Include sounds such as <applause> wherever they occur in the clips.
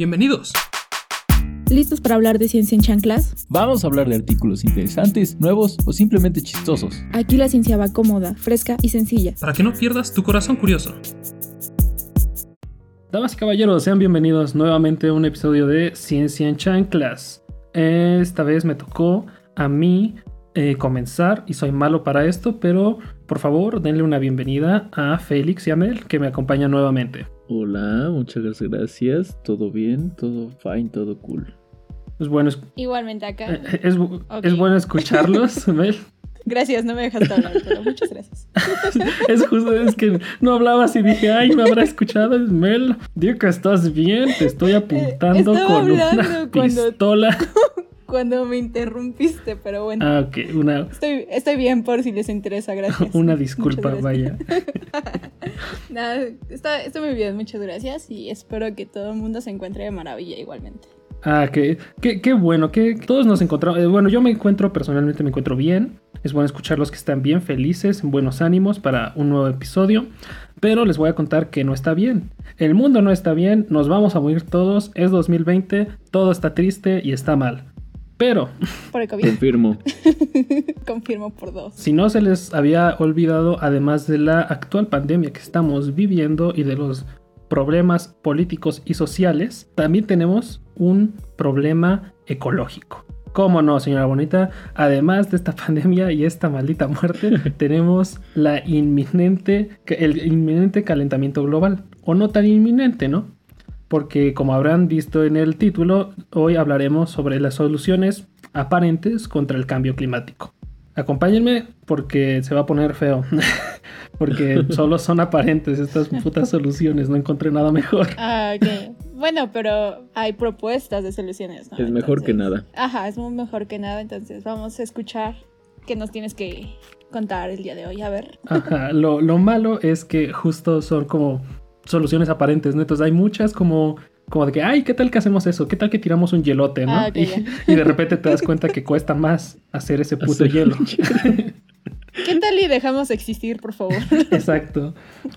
Bienvenidos. ¿Listos para hablar de ciencia en chanclas? Vamos a hablar de artículos interesantes, nuevos o simplemente chistosos. Aquí la ciencia va cómoda, fresca y sencilla. Para que no pierdas tu corazón curioso. Damas y caballeros, sean bienvenidos nuevamente a un episodio de Ciencia en Chanclas. Esta vez me tocó a mí eh, comenzar y soy malo para esto, pero por favor denle una bienvenida a Félix y a Mel que me acompañan nuevamente. Hola, muchas gracias. ¿Todo bien? ¿Todo fine? ¿Todo cool? Es bueno, es, Igualmente acá. eh, es, es bueno escucharlos, <laughs> Mel. Gracias, no me dejaste hablar, pero muchas gracias. <laughs> Es justo, es que no hablabas y dije, ay, me habrá escuchado. Es Mel, digo que estás bien, te estoy apuntando estaba con una cuando- pistola. <laughs> Cuando me interrumpiste, pero bueno. Ah, ok, una, Estoy, estoy bien por si les interesa, gracias. <laughs> una disculpa, gracias. vaya. <laughs> Nada, está, estoy muy bien, muchas gracias y espero que todo el mundo se encuentre de maravilla igualmente. Ah, qué, qué bueno, que todos nos encontramos. eh, bueno, yo me encuentro, personalmente me encuentro bien. Es bueno escuchar los que están bien felices, en buenos ánimos para un nuevo episodio. Pero les voy a contar que no está bien. El mundo no está bien, nos vamos a morir todos. Es 2020, todo está triste y está mal. Pero, Por el COVID, Confirmo. <laughs> confirmo por dos. si no se les había olvidado, además de la actual pandemia que estamos viviendo y de los problemas políticos y sociales, también tenemos un problema ecológico. ¿Cómo no, señora Bonita? Además de esta <laughs> pandemia y esta maldita muerte, <laughs> tenemos la inminente, el inminente calentamiento global. O no tan inminente, ¿no? Porque como habrán visto en el título, hoy hablaremos sobre las soluciones aparentes contra el cambio climático. Acompáñenme porque se va a poner feo. <laughs> porque solo son aparentes estas putas soluciones, no encontré nada mejor. <laughs> Ah, ok. Bueno, pero hay propuestas de soluciones, ¿no? Es mejor que nada. Ajá, es muy mejor que nada, entonces vamos a escuchar qué nos tienes que contar el día de hoy. A ver. Ajá, lo, lo malo es que justo son como soluciones aparentes, ¿no? Entonces hay muchas como, como de que, ay, ¿qué tal que hacemos eso? ¿Qué tal que tiramos un hielote, no? Ah, y, de repente te das cuenta que cuesta más hacer ese puto Hacer hielo. <laughs> ¿Qué tal y dejamos existir, por favor? <laughs> Exacto.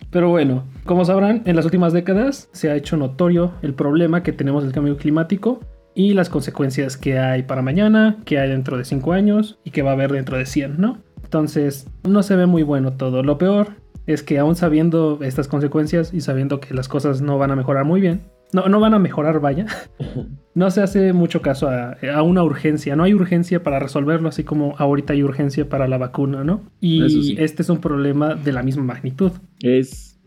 Pero bueno, como sabrán, en las últimas décadas se ha hecho notorio el problema que tenemos del cambio climático y las consecuencias que hay para mañana, que hay dentro de 5 años y que va a haber dentro de 100, ¿no? Entonces, no se ve muy bueno todo. Lo peor es que aún sabiendo estas consecuencias y sabiendo que las cosas no van a mejorar muy bien, no, no van a mejorar, vaya, <laughs> no se hace mucho caso a, a una urgencia. No hay urgencia para resolverlo, así como ahorita hay urgencia para la vacuna, ¿no? Y sí. este es un problema de la misma magnitud. Es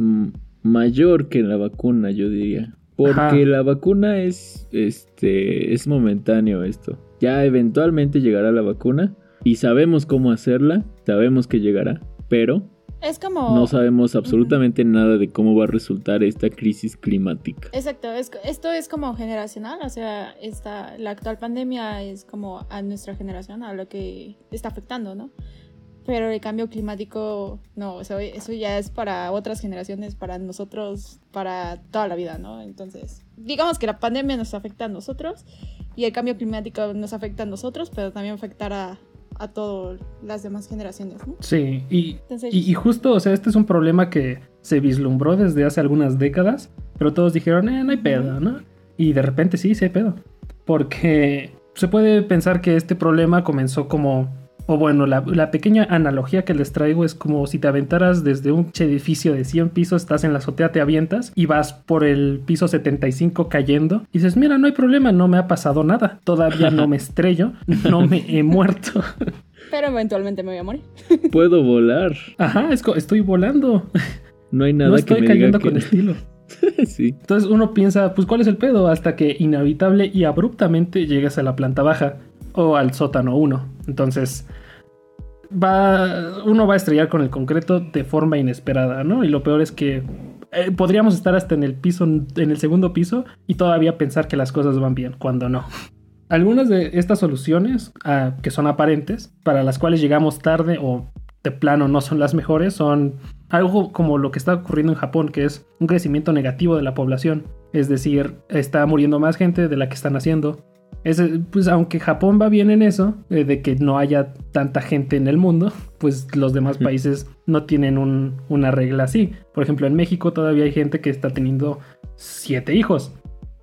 mayor que la vacuna, yo diría. Porque Ajá. la vacuna es, este, es momentáneo esto. Ya eventualmente llegará la vacuna y sabemos cómo hacerla, sabemos que llegará, pero Es como... no sabemos absolutamente nada de cómo va a resultar esta crisis climática. Exacto, es- esto es como generacional, o sea, esta, la actual pandemia es como a nuestra generación, a lo que está afectando, ¿no? Pero el cambio climático, no, o sea, eso ya es para otras generaciones, para nosotros, para toda la vida, ¿no? Entonces, digamos que la pandemia nos afecta a nosotros y el cambio climático nos afecta a nosotros, pero también afectará a todas las demás generaciones, ¿no? Sí, y, Entonces, y, y justo, o sea, este es un problema que se vislumbró desde hace algunas décadas, pero todos dijeron, eh, no hay pedo, ¿no? Y de repente sí, sí hay pedo. Porque se puede pensar que este problema comenzó como, o bueno, la, la pequeña analogía que les traigo es como si te aventaras desde un edificio de 100 pisos, estás en la azotea, te avientas y vas por el piso 75 cayendo y dices, mira, no hay problema, no me ha pasado nada, todavía no me <laughs> estrello, no me he muerto. <laughs> pero eventualmente me voy a morir. <laughs> Puedo volar. Ajá, es estoy volando. No hay nada no que estoy me cayendo diga con que... estilo. sí. Entonces uno piensa, pues ¿cuál es el pedo? Hasta que inevitable y abruptamente llegas a la planta baja o al sótano 1. Entonces va, uno va a estrellar con el concreto de forma inesperada, ¿no? Y lo peor es que eh, podríamos estar hasta en el piso, en el segundo piso y todavía pensar que las cosas van bien, cuando no. Algunas de estas soluciones ah, que son aparentes, para las cuales llegamos tarde o de plano no son las mejores, son algo como lo que está ocurriendo en Japón, que es un crecimiento negativo de la población. Es decir, está muriendo más gente de la que están haciendo. Es, pues aunque Japón va bien en eso, eh, de que no haya tanta gente en el mundo, pues los demás países no tienen un- una regla así. Por ejemplo, en México todavía hay gente que está teniendo siete hijos.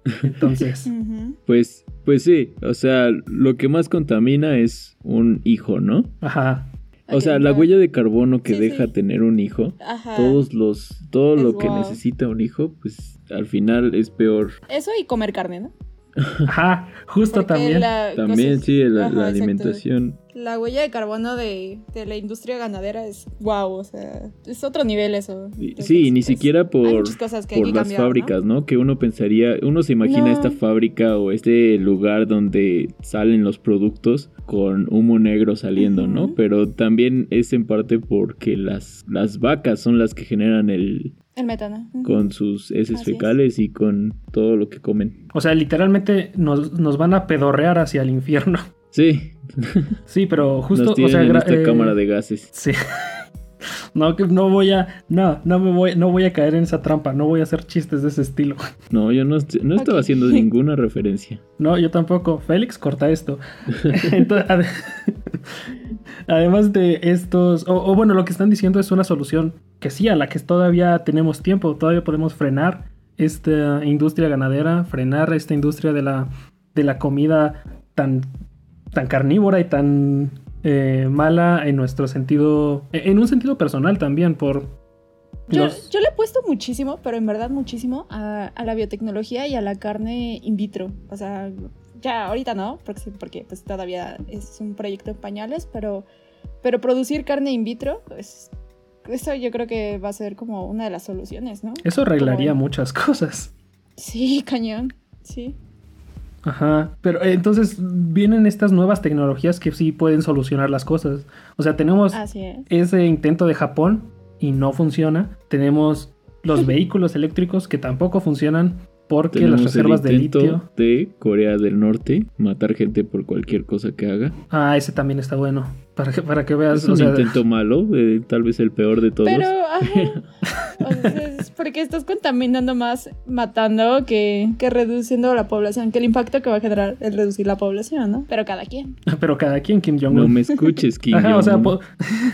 <laughs> Entonces. <laughs> Pues, pues sí, o sea, lo que más contamina es un hijo, ¿no? ajá. O Ok, sea, la huella de carbono que Sí, deja sí. tener un hijo, Ajá. todos los, todo Es lo que necesita un hijo, pues al final es peor. Eso y comer carne, ¿no? Ajá, justo Porque también. la También, sí, la, Ajá, la exacto. alimentación. La huella de carbono de, de la industria ganadera es wow, o sea, es otro nivel eso. Entonces, Sí, ni pues, siquiera por, muchas cosas que hay por que las fábricas, ¿no? Que uno pensaría, uno se imagina No. esta fábrica o este lugar donde salen los productos con humo negro saliendo, ¿no? Pero también es en parte porque las, las vacas son las que generan el El metano. Con sus heces Así es. fecales y con todo lo que comen. O sea, literalmente nos, nos van a pedorrear hacia el infierno. Sí, Sí, pero justo, nos o sea, en gra- esta eh, cámara de gases. Sí. <laughs> No, que no voy a. No, no me voy, no voy a caer en esa trampa. No voy a hacer chistes de ese estilo. <laughs> No, yo no, no estaba haciendo ninguna referencia. No, yo tampoco. Félix, corta esto. <laughs> Entonces, ade- además de estos. O, o bueno, lo que están diciendo es una solución que sí, a la que todavía tenemos tiempo. Todavía podemos frenar esta industria ganadera, frenar esta industria de la, de la comida tan, tan carnívora y tan eh, mala en nuestro sentido. En un sentido personal también, por. Yo, los- yo le he puesto muchísimo, pero en verdad muchísimo, a, a la biotecnología y a la carne in vitro. O sea, ya ahorita no, porque, porque pues todavía es un proyecto en pañales, pero, pero producir carne in vitro, pues eso yo creo que va a ser como una de las soluciones, ¿no? Eso arreglaría Como- muchas <laughs> cosas. Sí, cañón, sí. Ajá, pero eh, entonces vienen estas nuevas tecnologías que sí pueden solucionar las cosas. O sea, tenemos es. ese intento de Japón y no funciona. Tenemos los <laughs> vehículos eléctricos que tampoco funcionan porque las reservas el de intento litio. de Corea del Norte, matar gente por cualquier cosa que haga. Ah, ese también está bueno. Para que, para que veas. Es un o sea, intento malo, eh, tal vez el peor de todos. Pero, ajá. <laughs> O sea, es porque estás contaminando más matando que, que reduciendo la población, que el impacto que va a generar el reducir la población, ¿no? Pero cada quien. <laughs> pero cada quien Kim Jong-un. No me escuches, Kim Ajá, o sea, Jong-un. po-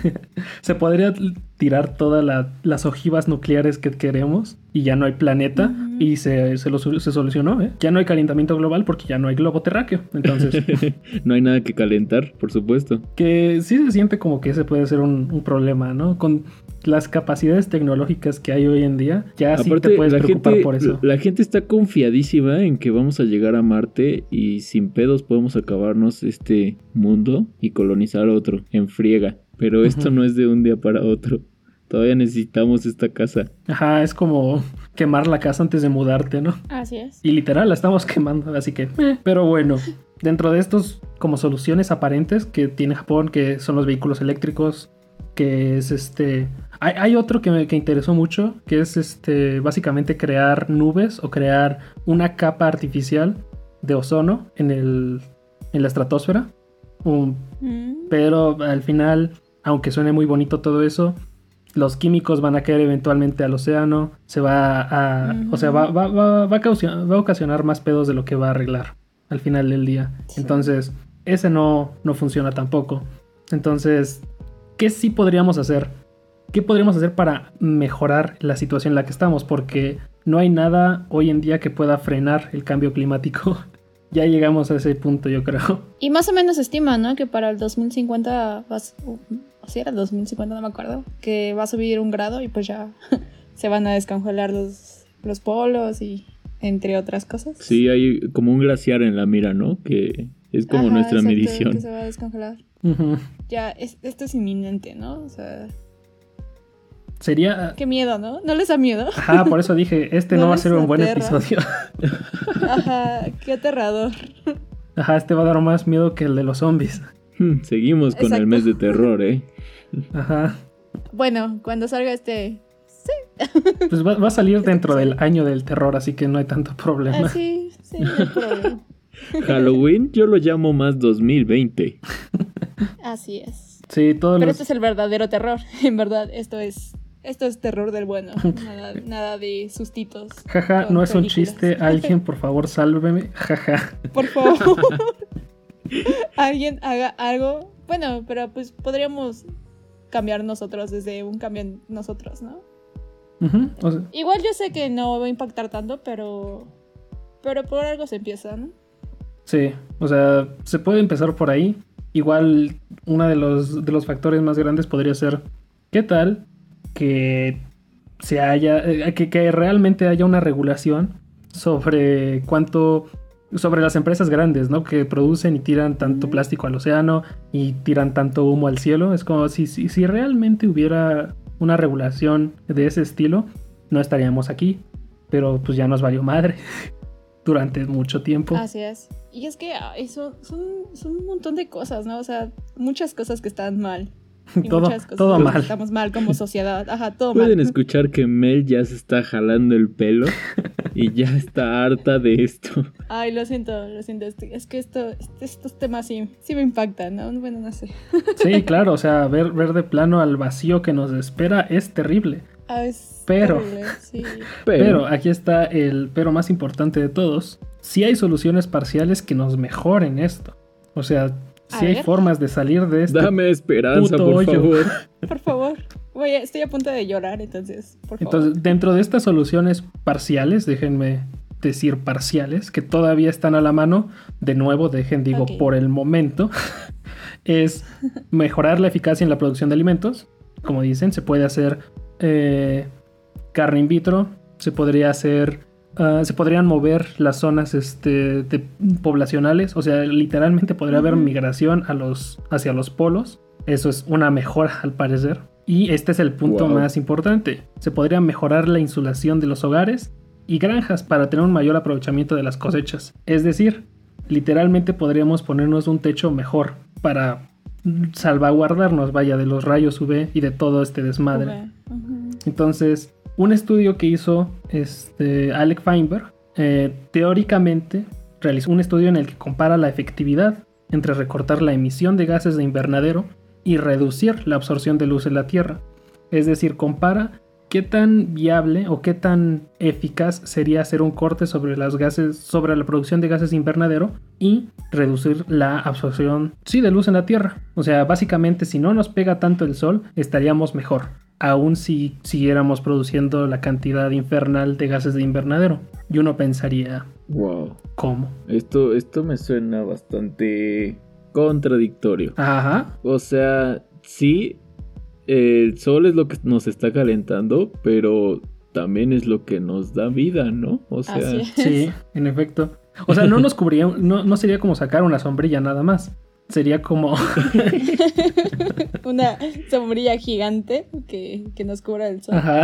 <laughs> se podría tirar todas la- las ojivas nucleares que queremos y ya no hay planeta y se, se, lo se solucionó, ¿eh? Ya no hay calentamiento global porque ya no hay globo terráqueo. Entonces, <laughs> no hay nada que calentar, por supuesto. que sí se siente como que ese puede ser un, un problema, ¿no? Con las capacidades tecnológicas que hay hoy en día, ya sí te puedes preocupar gente, por eso. la gente está confiadísima en que vamos a llegar a Marte y sin pedos podemos acabarnos este mundo y colonizar otro en friega. Pero esto no es de un día para otro. Todavía necesitamos esta casa. Ajá, es como quemar la casa antes de mudarte, ¿no? Así es. Y literal la estamos quemando, así que... eh. Pero bueno, dentro de estos como soluciones aparentes que tiene Japón, que son los vehículos eléctricos, que es este... Hay, hay otro que me que interesó mucho, que es este básicamente crear nubes o crear una capa artificial de ozono en, el, en la estratosfera. Un- Mm. pero al final, aunque suene muy bonito todo eso, los químicos van a caer eventualmente al océano, se va a... O sea, va, va, va, va a causa- va a ocasionar más pedos de lo que va a arreglar al final del día. Sí. Entonces, ese no, no funciona tampoco. Entonces, ¿qué sí podríamos hacer? ¿Qué podríamos hacer para mejorar la situación en la que estamos? Porque no hay nada hoy en día que pueda frenar el cambio climático. <laughs> ya llegamos a ese punto, yo creo. Y más o menos se estima, ¿no? Que para el 2050 vas... O si era el 2050, no me acuerdo. Que va a subir un grado y pues ya <laughs> se van a descongelar los, los polos y entre otras cosas. Sí, hay como un glaciar en la mira, ¿no? Que es como Ajá, nuestra exacto, medición. Que se va a descongelar. Ujú. Ya, es- esto es inminente, ¿no? O sea, Sería... qué miedo, ¿no? ¿No les da miedo? Ajá, por eso dije, este <laughs> no, No va a ser un buen aterra. episodio. <laughs> Ajá, qué aterrador. Ajá, este va a dar más miedo que el de los zombies. Hmm, Seguimos con el mes de terror, ¿eh? Ajá. Bueno, cuando salga este... Pues va, va a salir <laughs> dentro del año del terror, así que no hay tanto problema. Ah, sí, sí, no hay problema. Halloween yo lo llamo más 2020. Así es. Sí, todos Pero los... este es el verdadero terror. <laughs> En verdad, esto es... Esto es terror del bueno. <laughs> Nada, nada de sustitos. Jaja, no es un chiste. <laughs> Alguien, por favor, sálveme. Jaja. Por favor. Alguien haga algo. Bueno, pero pues podríamos cambiar nosotros desde un cambio en nosotros, ¿no? O sea, Igual yo sé que no va a impactar tanto, pero pero por algo se empieza, ¿no? Sí, o sea, se puede empezar por ahí. Igual uno de los, de los factores más grandes podría ser, ¿qué tal que se haya, eh, que, que realmente haya una regulación sobre cuánto, sobre las empresas grandes, ¿no? Que producen y tiran tanto plástico al océano y tiran tanto humo al cielo. Es como si, si, si realmente hubiera una regulación de ese estilo, no estaríamos aquí. Pero pues ya nos valió madre <laughs> durante mucho tiempo. Así es. Y es que eso son, son un montón de cosas, ¿no? O sea, muchas cosas que están mal. <laughs> Y todo muchas cosas todo que mal. Estamos mal como sociedad. Ajá, todo Pueden mal. escuchar que Mel ya se está jalando el pelo <laughs> y ya está harta de esto. Ay, lo siento, lo siento. Es que esto, estos temas sí, sí me impactan, ¿no? Bueno, no sé. Sí, <laughs> claro, o sea, ver, ver de plano al vacío que nos espera es terrible. Ah, es Pero- sí. <laughs> Pero, Pero aquí está el pero más importante de todos. Si hay soluciones parciales que nos mejoren esto. O sea, si hay ver. formas de salir de este... dame esperanza, puto por hoyo. favor. <laughs> Por favor. Voy a- estoy a punto de llorar, entonces, por favor. Entonces, dentro de estas soluciones parciales, déjenme decir parciales, que todavía están a la mano, de nuevo, dejen, digo, por el momento, <laughs> es mejorar la eficacia en la producción de alimentos. Como dicen, se puede hacer eh, carne in vitro, se podría hacer, ah, se podrían mover las zonas este, de- poblacionales, o sea, literalmente podría haber migración a los, hacia los polos. Eso es una mejora al parecer. Y este es el punto Wow. más importante. Se podría mejorar la insulación de los hogares y granjas para tener un mayor aprovechamiento de las cosechas. Es decir, literalmente podríamos ponernos un techo mejor para salvaguardarnos, vaya, de los rayos UV y de todo este desmadre. Entonces, un estudio que hizo este, Alec Feinberg, eh, teóricamente realizó un estudio en el que compara la efectividad entre recortar la emisión de gases de invernadero y reducir la absorción de luz en la Tierra. Es decir, compara qué tan viable o qué tan eficaz sería hacer un corte sobre las gases, sobre la producción de gases de invernadero y reducir la absorción, sí, de luz en la Tierra. O sea, básicamente, si no nos pega tanto el sol, estaríamos mejor, aun si siguiéramos produciendo la cantidad infernal de gases de invernadero. Y uno pensaría, Wow. ¿cómo? Esto, esto me suena bastante contradictorio. Ajá, O sea, sí, el sol es lo que nos está calentando, pero también es lo que nos da vida, ¿no? O sea, Así es. sí, en efecto. O sea, no nos cubría, no, no sería como sacar una sombrilla nada más. Sería como, <laughs> Una sombrilla gigante que, que nos cubra el sol. Ajá.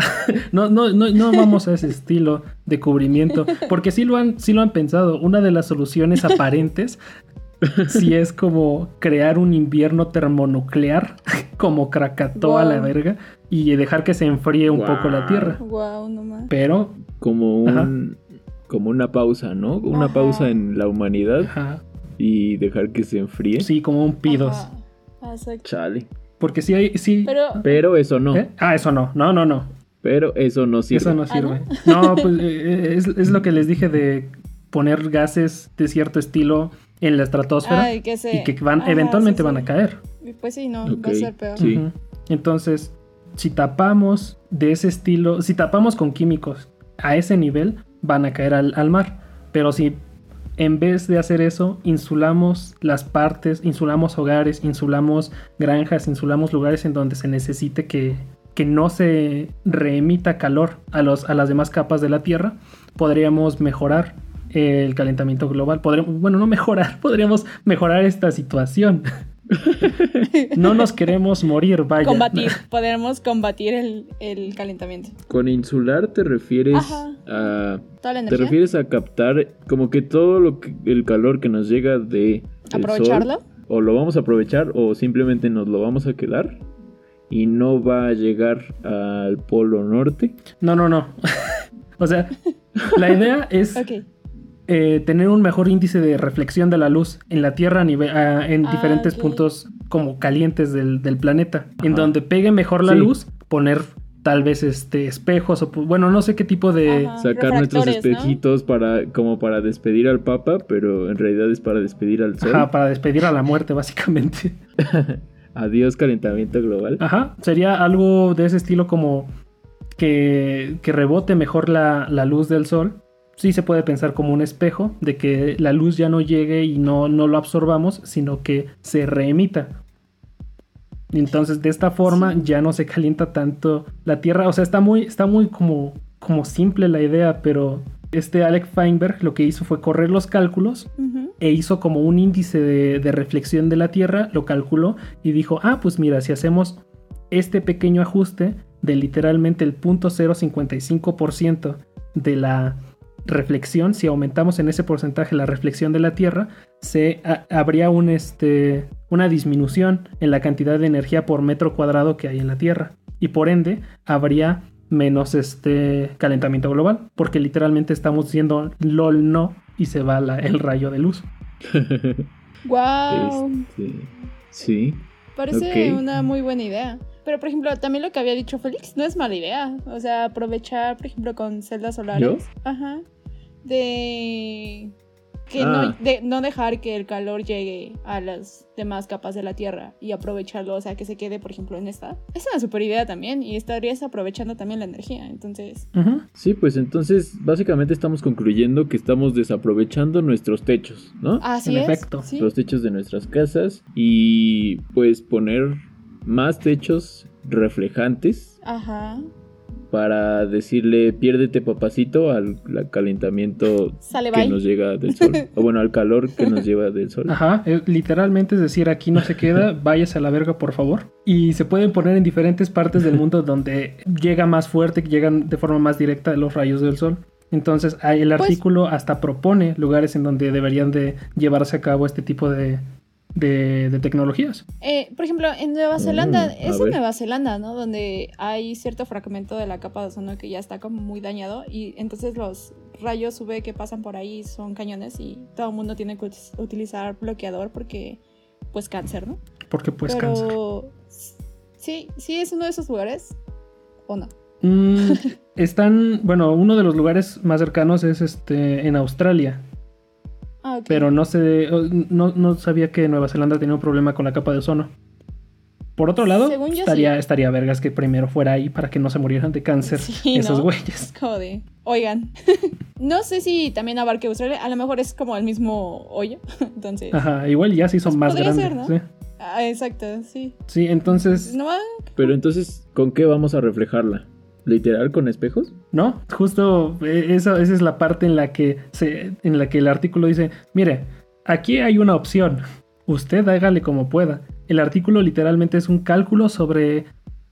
No, no, no, no vamos a ese estilo de cubrimiento. Porque sí lo han, sí lo han pensado. Una de las soluciones aparentes sí es como crear un invierno termonuclear, <laughs> como Krakatoa a la Wow. verga, y dejar que se enfríe un poco la Wow. Tierra. Wow, no más. Pero, como un... Ajá. Como una pausa, ¿no? Una Ajá. pausa en la humanidad ajá, y dejar que se enfríe. sí, como un pidos. Exacto. Chale. Porque sí hay, sí. Pero, Pero eso no. ¿Eh? Ah, eso no, no, no, no. Pero eso no sirve. Eso no ¿Ah, sirve. no, pues eh, es, es lo que les dije de poner gases de cierto estilo en la estratosfera. ay, que se... y que van, Ajá, eventualmente sí, van a caer. Pues sí, no, va a ser peor. Sí. Entonces, si tapamos de ese estilo, si tapamos con químicos a ese nivel, van a caer al, al mar. Pero si en vez de hacer eso, insulamos las partes, insulamos hogares, insulamos granjas, insulamos lugares en donde se necesite que, que no se reemita calor a, los, a las demás capas de la Tierra, podríamos mejorar el calentamiento global. Podríamos, bueno, no mejorar, <laughs> podríamos mejorar esta situación. <laughs> no nos queremos morir, vaya. Combatir, <laughs> podemos combatir el, el calentamiento. Con insular te refieres Ajá. a... Toda la Te energía. refieres a captar como que todo lo que, el calor que nos llega de Aprovecharlo. sol, o lo vamos a aprovechar o simplemente nos lo vamos a quedar y no va a llegar al polo norte. No, no, no. o sea, la idea es Ok. Eh, tener un mejor índice de reflexión de la luz en la Tierra a nive- a- en Ah, diferentes puntos como calientes del, del planeta. En donde pegue mejor la Sí. luz, poner tal vez este espejos o bueno, no sé qué tipo de... Ajá. Sacar nuestros espejitos para como para despedir al papa, pero en realidad es para despedir al sol. Ajá, para despedir a la muerte, básicamente. <laughs> Adiós calentamiento global. Ajá, sería algo de ese estilo como que, que rebote mejor la, la luz del sol sí se puede pensar como un espejo de que la luz ya no llegue y no, no lo absorbamos, sino que se reemita. Entonces, de esta forma Sí. ya no se calienta tanto la Tierra. O sea, está muy, está muy como, como simple la idea, pero este Alec Feinberg lo que hizo fue correr los cálculos e hizo como un índice de, de reflexión de la Tierra, lo calculó y dijo, ah, pues mira, si hacemos este pequeño ajuste de literalmente el 0.055% de la reflexión, si aumentamos en ese porcentaje la reflexión de la Tierra, se ha- habría un, este, una disminución en la cantidad de energía por metro cuadrado que hay en la Tierra. Y por ende, habría menos este calentamiento global, porque literalmente estamos diciendo LOL no y se va la- el rayo de luz. <laughs> Wow. Este, sí. Parece una muy buena idea. Pero, por ejemplo, también lo que había dicho Félix no es mala idea. O sea, aprovechar, por ejemplo, con celdas solares. Ajá. De. Que no, Ah. de no dejar que el calor llegue a las demás capas de la Tierra y aprovecharlo, o sea, que se quede, por ejemplo, en esta. Es una super idea también y estarías aprovechando también la energía. Entonces. Sí, pues entonces básicamente estamos concluyendo que estamos desaprovechando nuestros techos, ¿no? así En es. efecto. ¿sí? Los techos de nuestras casas y pues poner más techos reflejantes Ajá. Para decirle piérdete papacito al, al calentamiento Sale que bye. nos llega del sol. <laughs> o bueno, al calor que nos lleva del sol. Ajá, eh, literalmente es decir, aquí no se queda, <laughs> váyase a la verga por favor. Y se pueden poner en diferentes partes del mundo donde llega más fuerte, que llegan de forma más directa los rayos del sol. Entonces, el Pues- artículo hasta propone lugares en donde deberían de llevarse a cabo este tipo de, de- de tecnologías. Eh, por ejemplo, en Nueva Zelanda, Mm, a es en. Nueva Zelanda, ¿no? Donde hay cierto fragmento de la capa de ozono que ya está como muy dañado y entonces los rayos UV que pasan por ahí son cañones y todo el mundo tiene que utilizar bloqueador porque, pues, cáncer, ¿no? Porque pues cáncer. Sí, sí es uno de esos lugares o no. Mm, <laughs> están, bueno, uno de los lugares más cercanos es este en Australia, Ah, pero no sé, no, no sabía que Nueva Zelanda tenía un problema con la capa de ozono. Por otro lado, Según yo, estaría, sí. estaría vergas que primero fuera ahí para que no se murieran de cáncer <laughs> Sí, esos ¿no? güeyes. Es de, oigan, <laughs> no sé si también abarque Australia, a lo mejor es como el mismo hoyo, <laughs> entonces... Ajá, igual ya sí son Pues más podría grandes. ser, ¿no? sí. Ah, exacto, sí. Sí, entonces, No, ah, Pero entonces, ¿con qué vamos a reflejarla? ¿Literal con espejos? ¿no? Justo eh, eso, esa es la parte en la que se, en la que el artículo dice, mire, aquí hay una opción. Usted hágale como pueda. El artículo literalmente es un cálculo sobre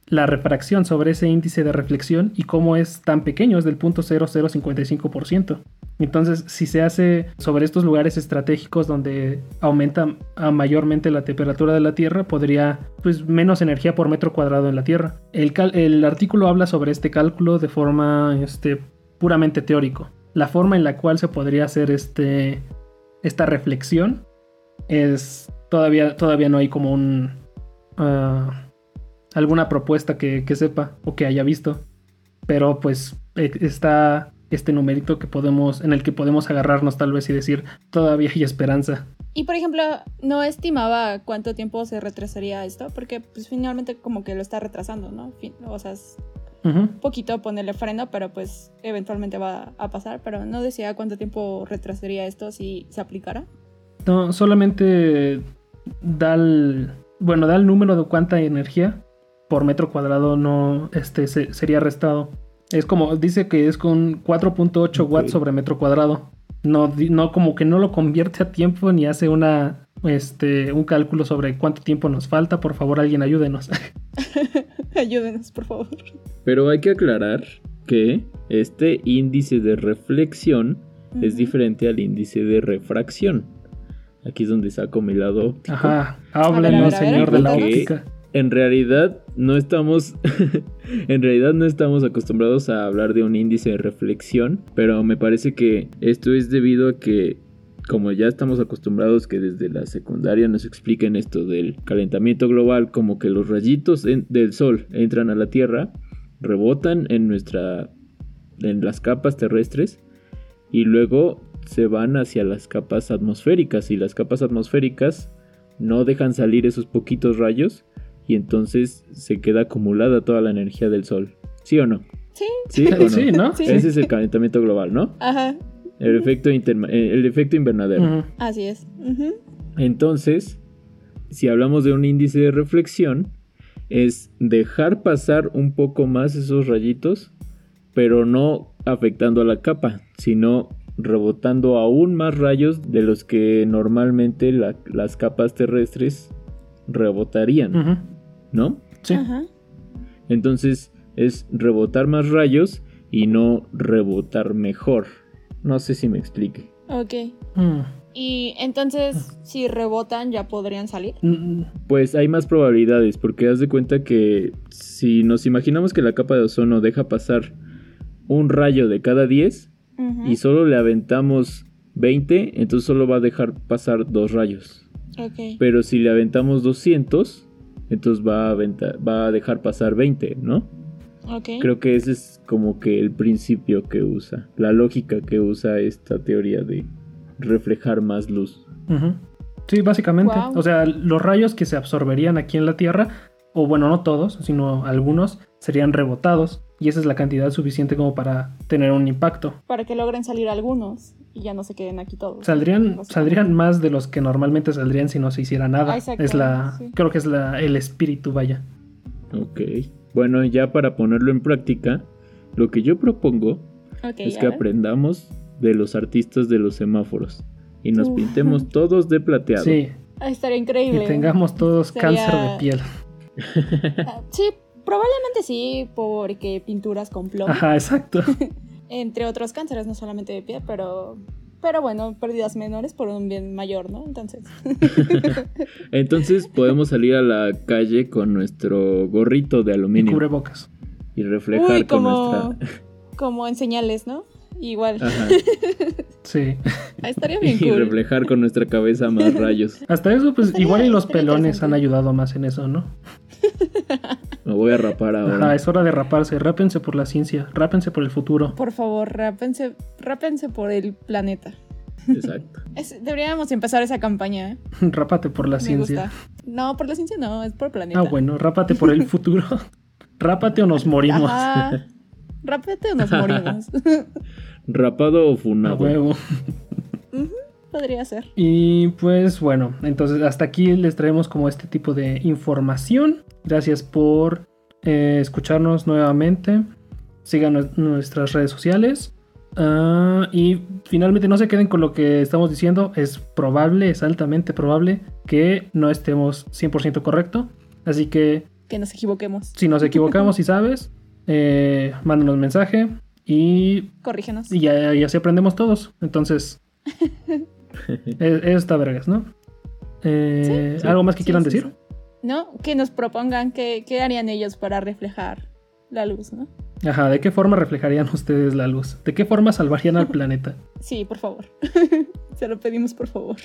la refracción, sobre ese índice de reflexión y cómo es tan pequeño, es del punto 0.0055%. Entonces, si se hace sobre estos lugares estratégicos donde aumenta mayormente la temperatura de la Tierra, podría, pues, menos energía por metro cuadrado en la Tierra. El, el artículo habla sobre este cálculo de forma, este, puramente teórico. La forma en la cual se podría hacer este, esta reflexión es todavía, todavía no hay como un ah, alguna propuesta que, que sepa o que haya visto. Pero pues eh, está este numerito que podemos, en el que podemos agarrarnos tal vez y decir todavía hay esperanza. Y por ejemplo, no estimaba cuánto tiempo se retrasaría esto, porque pues finalmente como que lo está retrasando, ¿no? O sea, es Ujú. un poquito ponerle freno, pero pues eventualmente va a pasar, pero no decía cuánto tiempo retrasaría esto si se aplicara. No, solamente da el, bueno, da el número de cuánta energía por metro cuadrado no este, se- sería restado. Es como, dice que es con 4.8 Ok. watts sobre metro cuadrado. No, no, como que no lo convierte a tiempo ni hace una, este, un cálculo sobre cuánto tiempo nos falta. Por favor, alguien ayúdenos. <laughs> Ayúdenos, por favor. Pero hay que aclarar que este índice de reflexión es diferente al índice de refracción. Aquí es donde saco mi lado óptico. Ajá, háblenos, señor de la óptica. En realidad no estamos <laughs> en realidad no estamos acostumbrados a hablar de un índice de reflexión, pero me parece que esto es debido a que como ya estamos acostumbrados que desde la secundaria nos expliquen esto del calentamiento global, como que los rayitos del sol entran a la Tierra, rebotan en nuestra en las capas terrestres y luego se van hacia las capas atmosféricas y las capas atmosféricas no dejan salir esos poquitos rayos y entonces se queda acumulada toda la energía del sol. ¿Sí o no? Sí. ¿Sí o no? <laughs> Sí, ¿no? Sí. Ese es el calentamiento global, ¿no? Ajá. El efecto, eh, el efecto invernadero. Así es. Ujú. Entonces, si hablamos de un índice de reflexión, es dejar pasar un poco más esos rayitos, pero no afectando a la capa, sino rebotando aún más rayos de los que normalmente la- las capas terrestres rebotarían, Ujú. ¿No? Sí. Ajá. Entonces es rebotar más rayos y no rebotar mejor. No sé si me explique. Ok. Mm. Y entonces, si rebotan, ya podrían salir. Mm, Pues hay más probabilidades, porque haz de cuenta que si nos imaginamos que la capa de ozono deja pasar un rayo de cada 10 Ujú. y solo le aventamos 20, entonces solo va a dejar pasar dos rayos. Ok. Pero si le aventamos 200, entonces va a, aventa- va a dejar pasar 20, ¿no? Ok. Creo que ese es como que el principio que usa, la lógica que usa esta teoría de reflejar más luz. Sí, básicamente. O sea, los rayos que se absorberían aquí en la Tierra, o bueno, no todos, sino algunos, serían rebotados. Y esa es la cantidad suficiente como para tener un impacto. Para que logren salir algunos y ya no se queden aquí todos. Saldrían, saldrían más de los que normalmente saldrían si no se hiciera nada. Ah, es la, sí. creo que es la, el espíritu, vaya. Ok. Bueno, ya para ponerlo en práctica, lo que yo propongo es que ver. aprendamos de los artistas de los semáforos y nos Uf. pintemos <laughs> todos de plateado. Sí, Ah, estaría y increíble. tengamos todos Sería- cáncer de piel. <laughs> Ah, sí, probablemente sí, porque pinturas con plomo. Ajá, exacto. <laughs> Entre otros cánceres, no solamente de piel, pero. Pero bueno, pérdidas menores por un bien mayor, ¿no? Entonces. <laughs> Entonces podemos salir a la calle con nuestro gorrito de Y aluminio cubrebocas. y reflejar Uy, con nuestra. Como en señales, ¿no? Igual. Ajá. <laughs> Sí. Ah, estaría bien <laughs> y cool. reflejar con nuestra cabeza más rayos. Hasta eso, pues Estaría- igual y los pelones han ayudado más en eso, ¿no? Me voy a rapar ahora. Ajá, es hora de raparse. Rápense por la ciencia. Rápense por el futuro. Por favor, rápense, rápense por el planeta. Exacto. <laughs> Es- deberíamos empezar esa campaña, ¿eh? <laughs> Rápate por la Me ciencia. gusta. No, por la ciencia no, es por el planeta. Ah, bueno, rápate por el <laughs> futuro. Rápate o nos morimos. Ajá. Rápate o nos morimos. Rapado o A funado. huevo. Podría ser. Y pues bueno, entonces hasta aquí les traemos como este tipo de información. Gracias por eh, escucharnos nuevamente. Sigan nue- nuestras redes sociales. Ah, y finalmente no se queden con lo que estamos diciendo. Es probable, es altamente probable que no estemos 100% correcto. Así que Que nos equivoquemos. si nos equivocamos y sabes, eh, mándanos mensaje y, Corrígenos. y ya, y así aprendemos todos. Entonces, <laughs> es, es esta vergas, ¿no? Eh, Sí. ¿Algo más que Sí, quieran sí, decir? sí. ¿No? Que nos propongan qué, qué harían ellos para reflejar la luz, ¿no? Ajá, ¿de qué forma reflejarían ustedes la luz? ¿De qué forma salvarían al <laughs> planeta? Sí, por favor. <laughs> Se lo pedimos, por favor.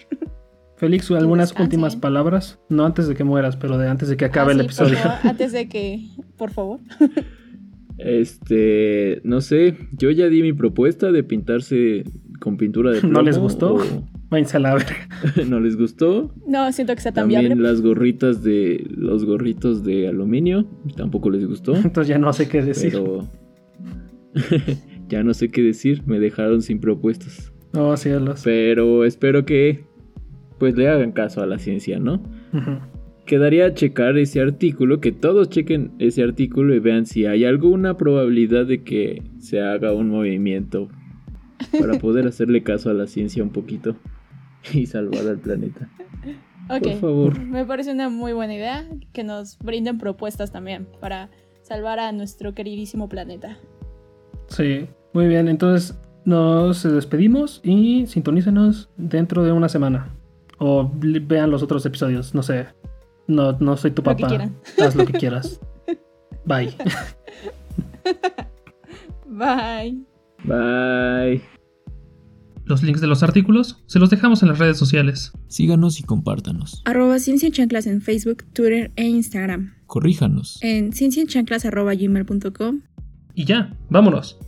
Félix, ¿algunas descansen. últimas palabras? No antes de que mueras, pero de antes de que acabe Ah, el sí, episodio. favor, antes de que, por favor. <laughs> Este, no sé, yo ya di mi propuesta de pintarse con pintura de plomo. ¿No les gustó? o- Váyanse a la verga. <laughs> ¿No les gustó? No, siento que sea tan También viable. las gorritas de los gorritos de aluminio tampoco les gustó, <laughs> Entonces ya no sé qué decir. pero <laughs> ya no sé qué decir, me dejaron sin propuestas. Oh, cielos. Pero espero que pues le hagan caso a la ciencia, ¿no? Quedaría checar ese artículo, que todos chequen ese artículo y vean si hay alguna probabilidad de que se haga un movimiento para poder hacerle caso a la ciencia un poquito <laughs> y salvar al planeta. Ok. Por favor. Me parece una muy buena idea que nos brinden propuestas también para salvar a nuestro queridísimo planeta. Sí, muy bien. Entonces nos despedimos y sintonícenos dentro de una semana. O vean los otros episodios, no sé. No, no soy tu papá. Haz lo que quieras. Bye. <laughs> Bye. Bye. Los links de los artículos se los dejamos en las redes sociales. Síganos y compártanos. Arroba Ciencia en Chanclas en Facebook, Twitter e Instagram. Corríjanos. En cienciaenchanclas arroba gmail.com. Y ya, vámonos.